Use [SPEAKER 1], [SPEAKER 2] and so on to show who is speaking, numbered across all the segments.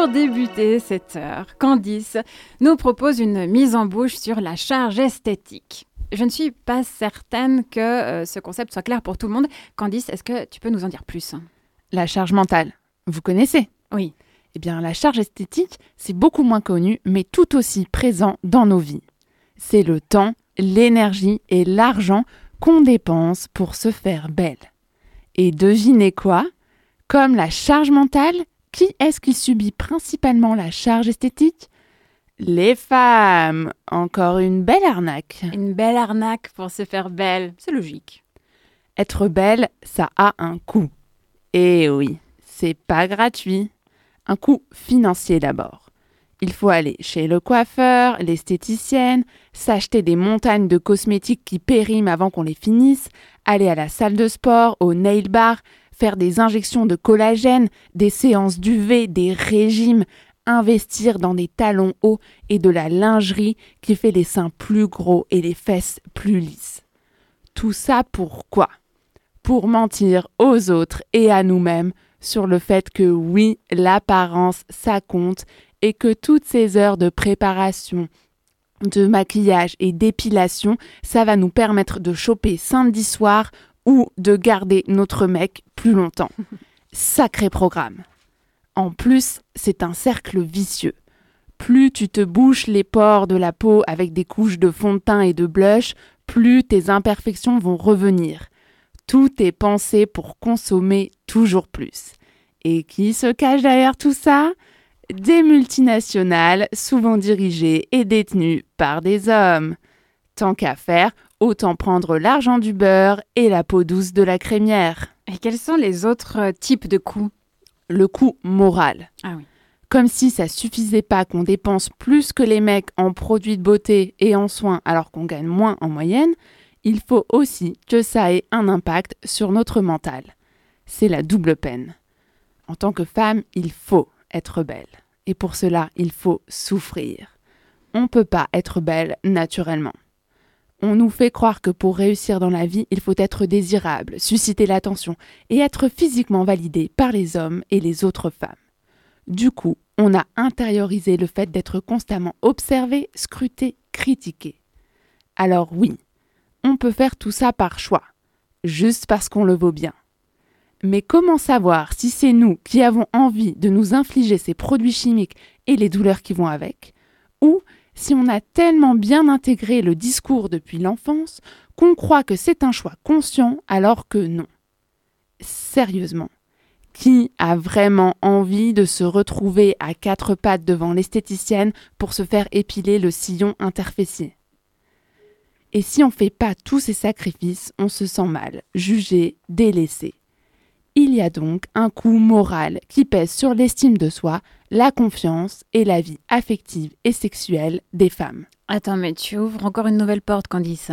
[SPEAKER 1] Pour débuter cette heure, Candice nous propose une mise en bouche sur la charge esthétique. Je ne suis pas certaine que euh, ce concept soit clair pour tout le monde. Candice, est-ce que tu peux nous en dire plus?
[SPEAKER 2] La charge mentale, vous connaissez?
[SPEAKER 1] Oui.
[SPEAKER 2] Eh bien, la charge esthétique, c'est beaucoup moins connu, mais tout aussi présent dans nos vies. C'est le temps, l'énergie et l'argent qu'on dépense pour se faire belle. Et devinez quoi? Comme la charge mentale, qui est-ce qui subit principalement la charge esthétique? Les femmes. Encore une belle arnaque.
[SPEAKER 1] Une belle arnaque pour se faire belle, c'est logique.
[SPEAKER 2] Être belle, ça a un coût. Et oui, c'est pas gratuit. Un coût financier d'abord. Il faut aller chez le coiffeur, l'esthéticienne, s'acheter des montagnes de cosmétiques qui périment avant qu'on les finisse, aller à la salle de sport, au nail bar, faire des injections de collagène, des séances d'UV, des régimes, investir dans des talons hauts et de la lingerie qui fait les seins plus gros et les fesses plus lisses. Tout ça pourquoi Pour mentir aux autres et à nous-mêmes sur le fait que oui, l'apparence, ça compte et que toutes ces heures de préparation, de maquillage et d'épilation, ça va nous permettre de choper samedi soir ou de garder notre mec plus longtemps. Sacré programme. En plus, c'est un cercle vicieux. Plus tu te bouches les pores de la peau avec des couches de fond de teint et de blush, plus tes imperfections vont revenir. Tout est pensé pour consommer toujours plus. Et qui se cache derrière tout ça? Des multinationales souvent dirigées et détenues par des hommes. Tant qu'à faire, autant prendre l'argent du beurre et la peau douce de la crémière.
[SPEAKER 1] Et quels sont les autres euh, types de coûts
[SPEAKER 2] Le coût moral.
[SPEAKER 1] Ah oui.
[SPEAKER 2] Comme si ça suffisait pas qu'on dépense plus que les mecs en produits de beauté et en soins alors qu'on gagne moins en moyenne, il faut aussi que ça ait un impact sur notre mental. C'est la double peine. En tant que femme, il faut être belle. Et pour cela, il faut souffrir. On ne peut pas être belle naturellement. On nous fait croire que pour réussir dans la vie, il faut être désirable, susciter l'attention et être physiquement validé par les hommes et les autres femmes. Du coup, on a intériorisé le fait d'être constamment observé, scruté, critiqué. Alors oui, on peut faire tout ça par choix, juste parce qu'on le vaut bien. Mais comment savoir si c'est nous qui avons envie de nous infliger ces produits chimiques et les douleurs qui vont avec, ou si on a tellement bien intégré le discours depuis l'enfance qu'on croit que c'est un choix conscient alors que non. Sérieusement, qui a vraiment envie de se retrouver à quatre pattes devant l'esthéticienne pour se faire épiler le sillon interfessier Et si on ne fait pas tous ces sacrifices, on se sent mal, jugé, délaissé. Il y a donc un coût moral qui pèse sur l'estime de soi, la confiance et la vie affective et sexuelle des femmes.
[SPEAKER 1] Attends, mais tu ouvres encore une nouvelle porte, Candice.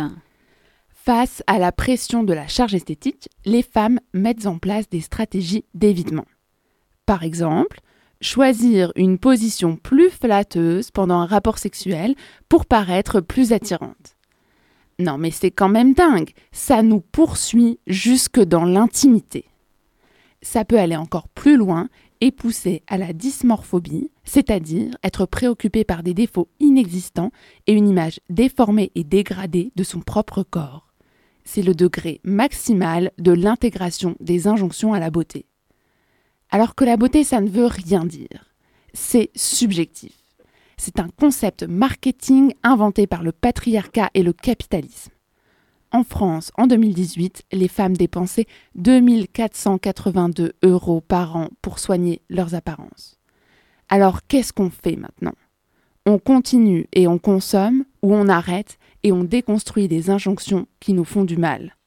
[SPEAKER 2] Face à la pression de la charge esthétique, les femmes mettent en place des stratégies d'évitement. Par exemple, choisir une position plus flatteuse pendant un rapport sexuel pour paraître plus attirante. Non mais c'est quand même dingue, ça nous poursuit jusque dans l'intimité ça peut aller encore plus loin et pousser à la dysmorphobie, c'est-à-dire être préoccupé par des défauts inexistants et une image déformée et dégradée de son propre corps. C'est le degré maximal de l'intégration des injonctions à la beauté. Alors que la beauté, ça ne veut rien dire. C'est subjectif. C'est un concept marketing inventé par le patriarcat et le capitalisme. En France, en 2018, les femmes dépensaient 2482 euros par an pour soigner leurs apparences. Alors qu'est-ce qu'on fait maintenant? On continue et on consomme ou on arrête et on déconstruit des injonctions qui nous font du mal